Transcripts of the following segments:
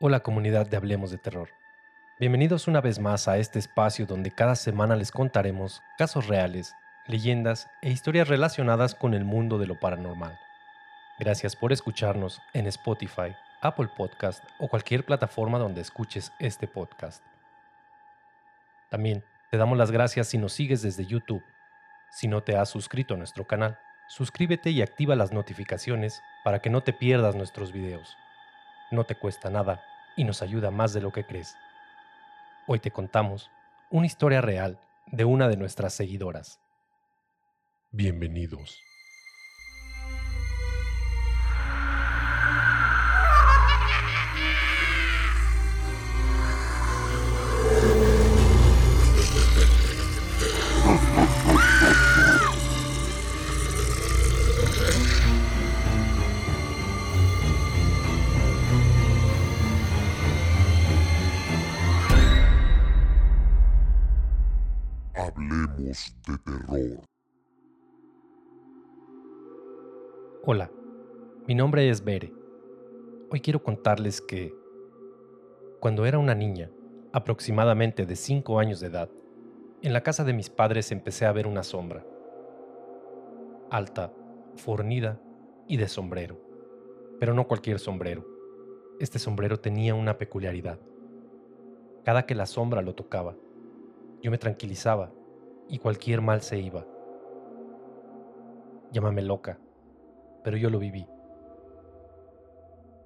Hola comunidad de Hablemos de Terror. Bienvenidos una vez más a este espacio donde cada semana les contaremos casos reales, leyendas e historias relacionadas con el mundo de lo paranormal. Gracias por escucharnos en Spotify, Apple Podcast o cualquier plataforma donde escuches este podcast. También te damos las gracias si nos sigues desde YouTube. Si no te has suscrito a nuestro canal, suscríbete y activa las notificaciones para que no te pierdas nuestros videos. No te cuesta nada y nos ayuda más de lo que crees. Hoy te contamos una historia real de una de nuestras seguidoras. Bienvenidos. Hola, mi nombre es Bere. Hoy quiero contarles que cuando era una niña, aproximadamente de 5 años de edad, en la casa de mis padres empecé a ver una sombra. Alta, fornida y de sombrero. Pero no cualquier sombrero. Este sombrero tenía una peculiaridad. Cada que la sombra lo tocaba, yo me tranquilizaba y cualquier mal se iba. Llámame loca, pero yo lo viví.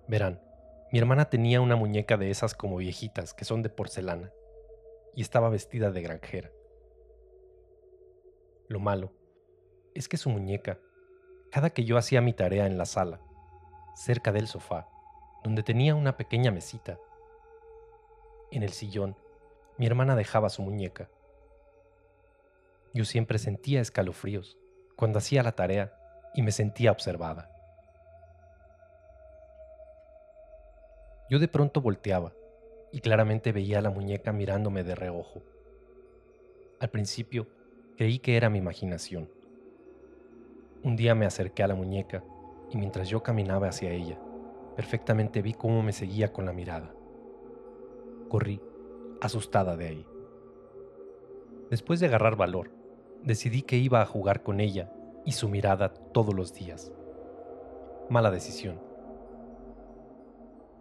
Verán, mi hermana tenía una muñeca de esas como viejitas que son de porcelana y estaba vestida de granjera. Lo malo es que su muñeca, cada que yo hacía mi tarea en la sala, cerca del sofá, donde tenía una pequeña mesita, en el sillón, mi hermana dejaba su muñeca. Yo siempre sentía escalofríos cuando hacía la tarea y me sentía observada. Yo de pronto volteaba y claramente veía a la muñeca mirándome de reojo. Al principio creí que era mi imaginación. Un día me acerqué a la muñeca y mientras yo caminaba hacia ella, perfectamente vi cómo me seguía con la mirada. Corrí, asustada de ahí. Después de agarrar valor, decidí que iba a jugar con ella y su mirada todos los días. Mala decisión.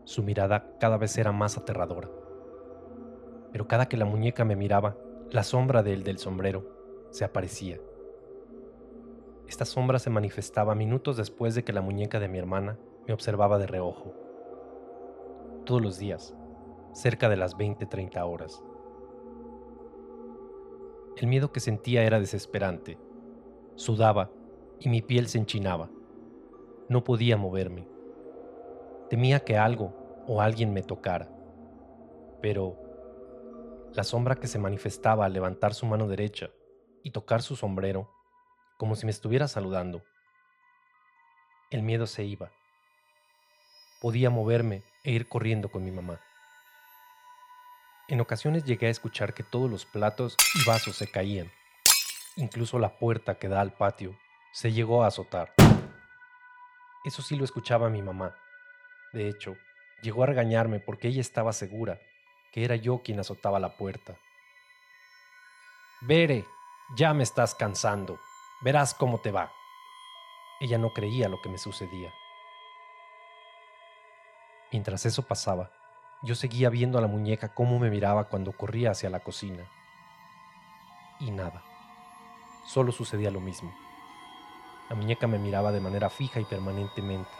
Su mirada cada vez era más aterradora. Pero cada que la muñeca me miraba, la sombra del del sombrero se aparecía. Esta sombra se manifestaba minutos después de que la muñeca de mi hermana me observaba de reojo. Todos los días, cerca de las 20-30 horas. El miedo que sentía era desesperante. Sudaba y mi piel se enchinaba. No podía moverme. Temía que algo o alguien me tocara. Pero la sombra que se manifestaba al levantar su mano derecha y tocar su sombrero, como si me estuviera saludando, el miedo se iba. Podía moverme e ir corriendo con mi mamá. En ocasiones llegué a escuchar que todos los platos y vasos se caían. Incluso la puerta que da al patio se llegó a azotar. Eso sí lo escuchaba mi mamá. De hecho, llegó a regañarme porque ella estaba segura que era yo quien azotaba la puerta. Bere, ya me estás cansando. Verás cómo te va. Ella no creía lo que me sucedía. Mientras eso pasaba, yo seguía viendo a la muñeca cómo me miraba cuando corría hacia la cocina. Y nada, solo sucedía lo mismo. La muñeca me miraba de manera fija y permanentemente.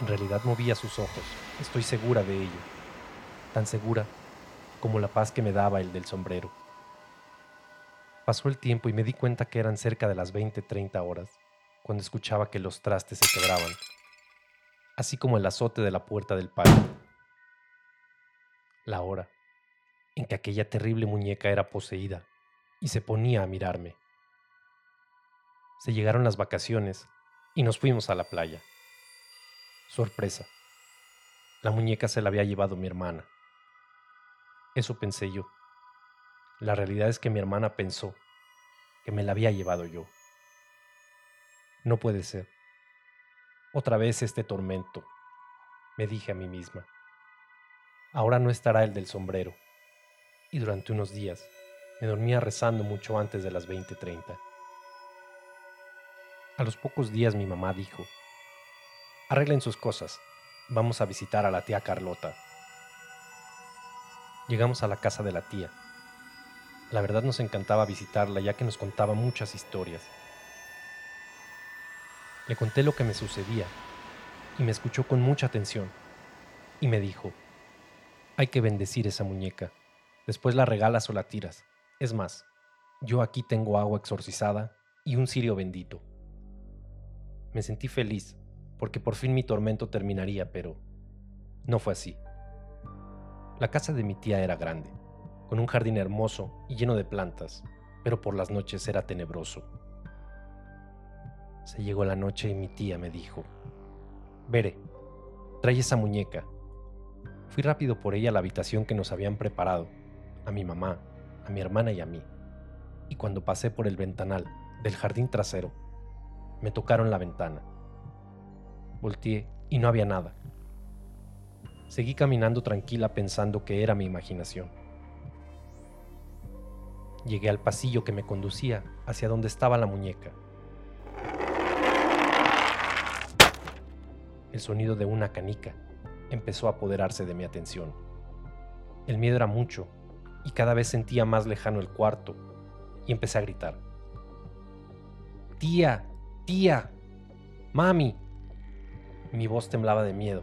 En realidad movía sus ojos, estoy segura de ello, tan segura como la paz que me daba el del sombrero. Pasó el tiempo y me di cuenta que eran cerca de las 20-30 horas, cuando escuchaba que los trastes se quebraban así como el azote de la puerta del patio. La hora en que aquella terrible muñeca era poseída y se ponía a mirarme. Se llegaron las vacaciones y nos fuimos a la playa. Sorpresa. La muñeca se la había llevado mi hermana. Eso pensé yo. La realidad es que mi hermana pensó que me la había llevado yo. No puede ser. Otra vez este tormento, me dije a mí misma. Ahora no estará el del sombrero. Y durante unos días me dormía rezando mucho antes de las 20:30. A los pocos días mi mamá dijo, arreglen sus cosas, vamos a visitar a la tía Carlota. Llegamos a la casa de la tía. La verdad nos encantaba visitarla ya que nos contaba muchas historias. Le conté lo que me sucedía y me escuchó con mucha atención y me dijo, hay que bendecir esa muñeca, después la regalas o la tiras. Es más, yo aquí tengo agua exorcizada y un cirio bendito. Me sentí feliz porque por fin mi tormento terminaría, pero no fue así. La casa de mi tía era grande, con un jardín hermoso y lleno de plantas, pero por las noches era tenebroso. Se llegó la noche y mi tía me dijo, Vere, trae esa muñeca. Fui rápido por ella a la habitación que nos habían preparado, a mi mamá, a mi hermana y a mí. Y cuando pasé por el ventanal del jardín trasero, me tocaron la ventana. Volteé y no había nada. Seguí caminando tranquila pensando que era mi imaginación. Llegué al pasillo que me conducía hacia donde estaba la muñeca. el sonido de una canica empezó a apoderarse de mi atención. El miedo era mucho y cada vez sentía más lejano el cuarto y empecé a gritar. Tía, tía, mami. Mi voz temblaba de miedo.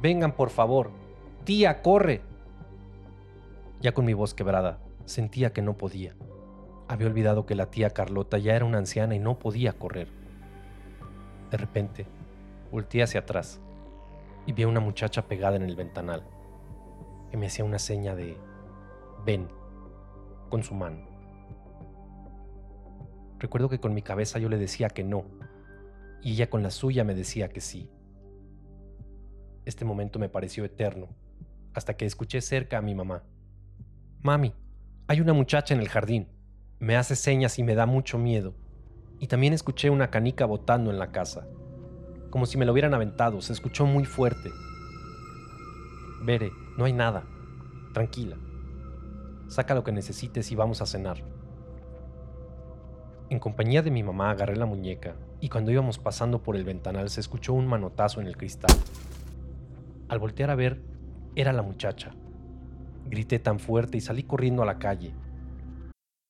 Vengan, por favor. Tía, corre. Ya con mi voz quebrada, sentía que no podía. Había olvidado que la tía Carlota ya era una anciana y no podía correr. De repente, Volté hacia atrás y vi a una muchacha pegada en el ventanal, que me hacía una seña de ven con su mano. Recuerdo que con mi cabeza yo le decía que no, y ella con la suya me decía que sí. Este momento me pareció eterno, hasta que escuché cerca a mi mamá. Mami, hay una muchacha en el jardín. Me hace señas y me da mucho miedo. Y también escuché una canica botando en la casa como si me lo hubieran aventado. Se escuchó muy fuerte. Bere, no hay nada. Tranquila. Saca lo que necesites y vamos a cenar. En compañía de mi mamá agarré la muñeca y cuando íbamos pasando por el ventanal se escuchó un manotazo en el cristal. Al voltear a ver, era la muchacha. Grité tan fuerte y salí corriendo a la calle.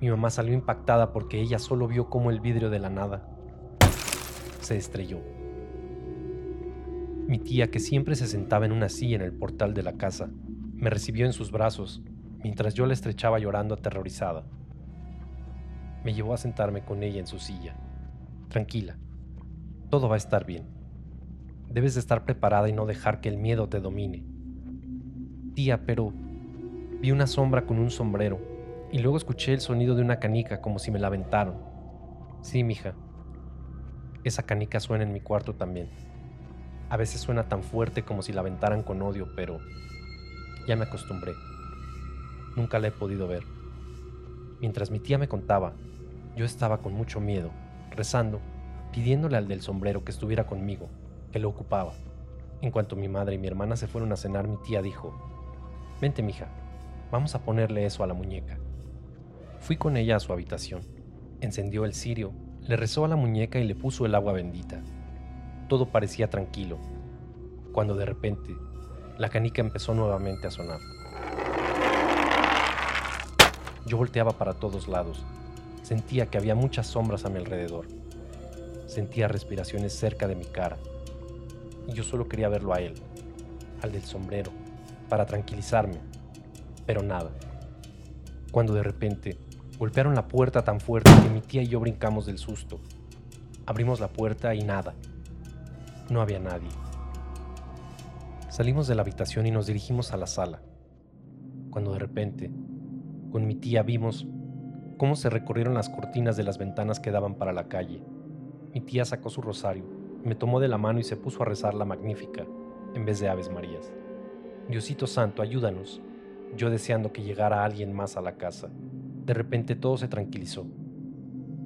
Mi mamá salió impactada porque ella solo vio cómo el vidrio de la nada se estrelló. Mi tía, que siempre se sentaba en una silla en el portal de la casa, me recibió en sus brazos mientras yo la estrechaba llorando aterrorizada. Me llevó a sentarme con ella en su silla. Tranquila, todo va a estar bien. Debes de estar preparada y no dejar que el miedo te domine. Tía, pero vi una sombra con un sombrero y luego escuché el sonido de una canica como si me la aventaron. Sí, mija. Esa canica suena en mi cuarto también. A veces suena tan fuerte como si la aventaran con odio, pero ya me acostumbré. Nunca la he podido ver. Mientras mi tía me contaba, yo estaba con mucho miedo, rezando, pidiéndole al del sombrero que estuviera conmigo, que lo ocupaba. En cuanto mi madre y mi hermana se fueron a cenar, mi tía dijo, Vente, mija, vamos a ponerle eso a la muñeca. Fui con ella a su habitación, encendió el cirio, le rezó a la muñeca y le puso el agua bendita todo parecía tranquilo, cuando de repente la canica empezó nuevamente a sonar. Yo volteaba para todos lados. Sentía que había muchas sombras a mi alrededor. Sentía respiraciones cerca de mi cara. Y yo solo quería verlo a él, al del sombrero, para tranquilizarme. Pero nada. Cuando de repente golpearon la puerta tan fuerte que mi tía y yo brincamos del susto. Abrimos la puerta y nada. No había nadie. Salimos de la habitación y nos dirigimos a la sala, cuando de repente, con mi tía vimos cómo se recorrieron las cortinas de las ventanas que daban para la calle. Mi tía sacó su rosario, me tomó de la mano y se puso a rezar la magnífica, en vez de Aves Marías. Diosito Santo, ayúdanos. Yo deseando que llegara alguien más a la casa. De repente todo se tranquilizó.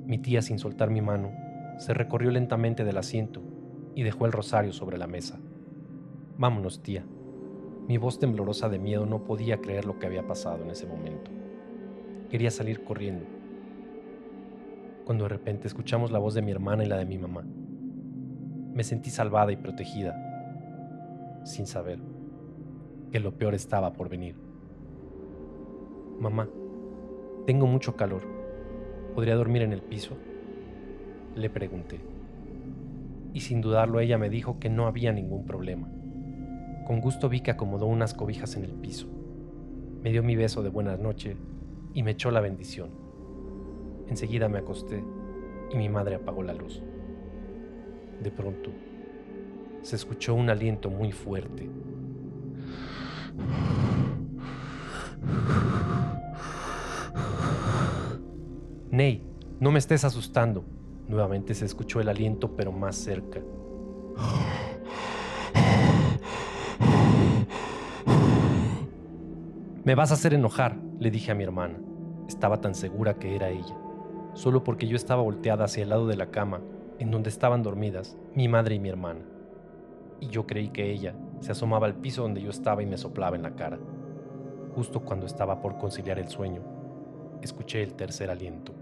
Mi tía, sin soltar mi mano, se recorrió lentamente del asiento y dejó el rosario sobre la mesa. Vámonos, tía. Mi voz temblorosa de miedo no podía creer lo que había pasado en ese momento. Quería salir corriendo. Cuando de repente escuchamos la voz de mi hermana y la de mi mamá. Me sentí salvada y protegida, sin saber que lo peor estaba por venir. Mamá, tengo mucho calor. ¿Podría dormir en el piso? Le pregunté y sin dudarlo ella me dijo que no había ningún problema. Con gusto vi que acomodó unas cobijas en el piso. Me dio mi beso de buenas noches y me echó la bendición. Enseguida me acosté y mi madre apagó la luz. De pronto, se escuchó un aliento muy fuerte. Ney, no me estés asustando, Nuevamente se escuchó el aliento, pero más cerca. Me vas a hacer enojar, le dije a mi hermana. Estaba tan segura que era ella, solo porque yo estaba volteada hacia el lado de la cama, en donde estaban dormidas mi madre y mi hermana. Y yo creí que ella se asomaba al piso donde yo estaba y me soplaba en la cara. Justo cuando estaba por conciliar el sueño, escuché el tercer aliento.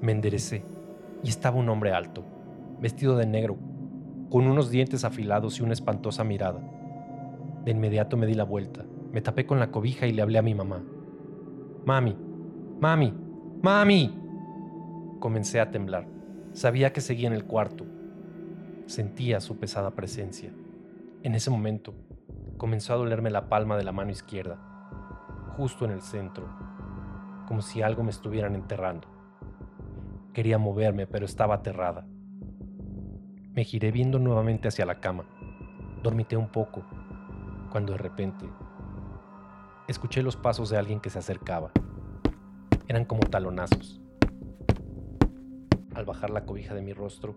Me enderecé y estaba un hombre alto, vestido de negro, con unos dientes afilados y una espantosa mirada. De inmediato me di la vuelta, me tapé con la cobija y le hablé a mi mamá. Mami, mami, mami. Comencé a temblar. Sabía que seguía en el cuarto. Sentía su pesada presencia. En ese momento, comenzó a dolerme la palma de la mano izquierda, justo en el centro, como si algo me estuvieran enterrando. Quería moverme, pero estaba aterrada. Me giré viendo nuevamente hacia la cama. Dormité un poco, cuando de repente escuché los pasos de alguien que se acercaba. Eran como talonazos. Al bajar la cobija de mi rostro,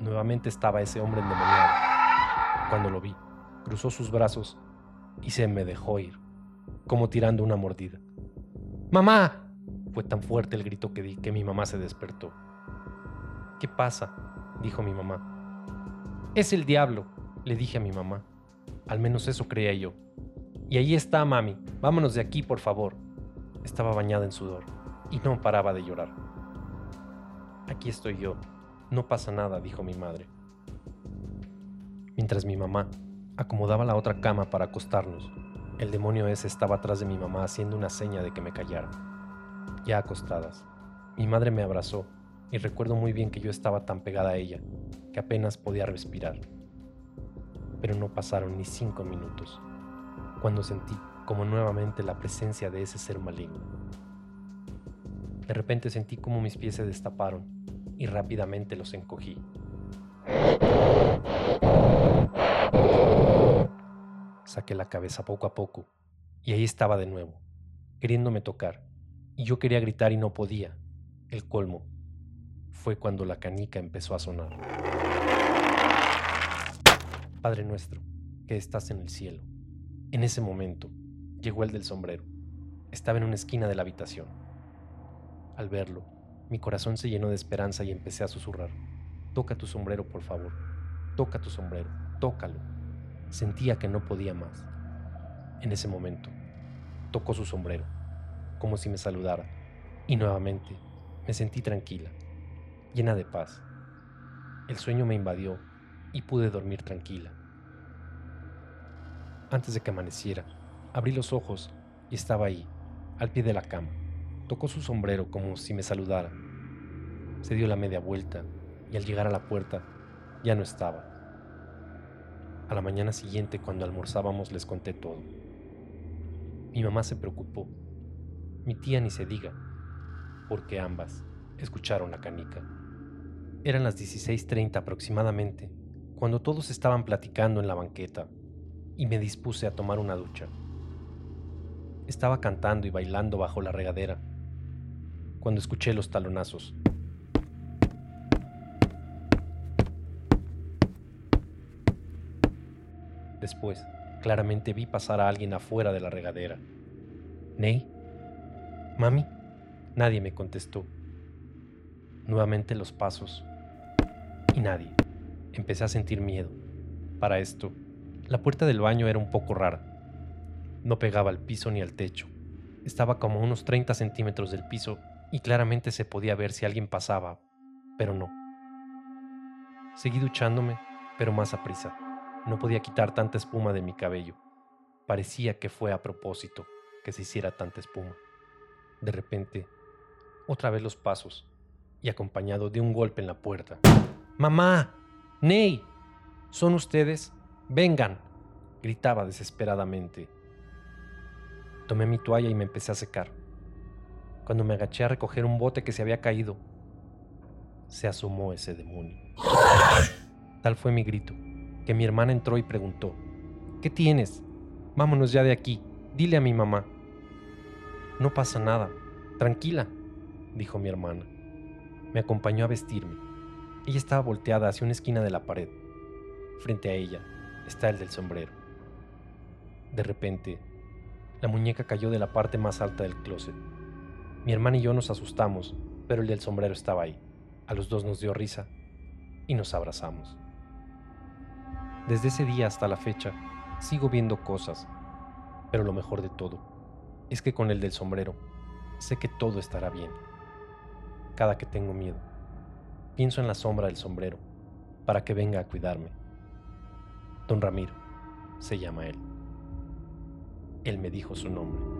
nuevamente estaba ese hombre endemoniado. Cuando lo vi, cruzó sus brazos y se me dejó ir, como tirando una mordida. ¡Mamá! Fue tan fuerte el grito que di que mi mamá se despertó. ¿Qué pasa? dijo mi mamá. Es el diablo, le dije a mi mamá. Al menos eso creía yo. Y ahí está, mami. Vámonos de aquí, por favor. Estaba bañada en sudor y no paraba de llorar. Aquí estoy yo. No pasa nada, dijo mi madre. Mientras mi mamá acomodaba la otra cama para acostarnos. El demonio ese estaba atrás de mi mamá haciendo una seña de que me callara. Ya acostadas, Mi madre me abrazó y recuerdo muy bien que yo estaba tan pegada a ella que apenas podía respirar. Pero no pasaron ni cinco minutos cuando sentí como nuevamente la presencia de ese ser maligno. De repente sentí como mis pies se destaparon y rápidamente los encogí. Saqué la cabeza poco a poco y ahí estaba de nuevo, queriéndome tocar, y yo quería gritar y no podía. El colmo fue cuando la canica empezó a sonar. Padre nuestro, que estás en el cielo. En ese momento llegó el del sombrero. Estaba en una esquina de la habitación. Al verlo, mi corazón se llenó de esperanza y empecé a susurrar. Toca tu sombrero, por favor. Toca tu sombrero. Tócalo. Sentía que no podía más. En ese momento, tocó su sombrero, como si me saludara, y nuevamente me sentí tranquila, llena de paz. El sueño me invadió y pude dormir tranquila. Antes de que amaneciera, abrí los ojos y estaba ahí, al pie de la cama. Tocó su sombrero como si me saludara. Se dio la media vuelta y al llegar a la puerta ya no estaba. A la mañana siguiente, cuando almorzábamos, les conté todo. Mi mamá se preocupó. Mi tía ni se diga, porque ambas escucharon la canica. Eran las 16.30 aproximadamente, cuando todos estaban platicando en la banqueta, y me dispuse a tomar una ducha. Estaba cantando y bailando bajo la regadera, cuando escuché los talonazos. Después, claramente vi pasar a alguien afuera de la regadera. ¿Ney? ¿Mami? Nadie me contestó. Nuevamente los pasos. Y nadie. Empecé a sentir miedo. Para esto, la puerta del baño era un poco rara. No pegaba al piso ni al techo. Estaba como a unos 30 centímetros del piso y claramente se podía ver si alguien pasaba, pero no. Seguí duchándome, pero más a prisa. No podía quitar tanta espuma de mi cabello. Parecía que fue a propósito que se hiciera tanta espuma. De repente, otra vez los pasos y acompañado de un golpe en la puerta. ¡Mamá! ¡Ney! ¿Son ustedes? ¡Vengan! gritaba desesperadamente. Tomé mi toalla y me empecé a secar. Cuando me agaché a recoger un bote que se había caído, se asomó ese demonio. Tal fue mi grito que mi hermana entró y preguntó, ¿qué tienes? Vámonos ya de aquí, dile a mi mamá. No pasa nada, tranquila, dijo mi hermana. Me acompañó a vestirme. Ella estaba volteada hacia una esquina de la pared. Frente a ella está el del sombrero. De repente, la muñeca cayó de la parte más alta del closet. Mi hermana y yo nos asustamos, pero el del sombrero estaba ahí. A los dos nos dio risa y nos abrazamos. Desde ese día hasta la fecha, sigo viendo cosas, pero lo mejor de todo es que con el del sombrero sé que todo estará bien. Cada que tengo miedo, pienso en la sombra del sombrero para que venga a cuidarme. Don Ramiro, se llama él. Él me dijo su nombre.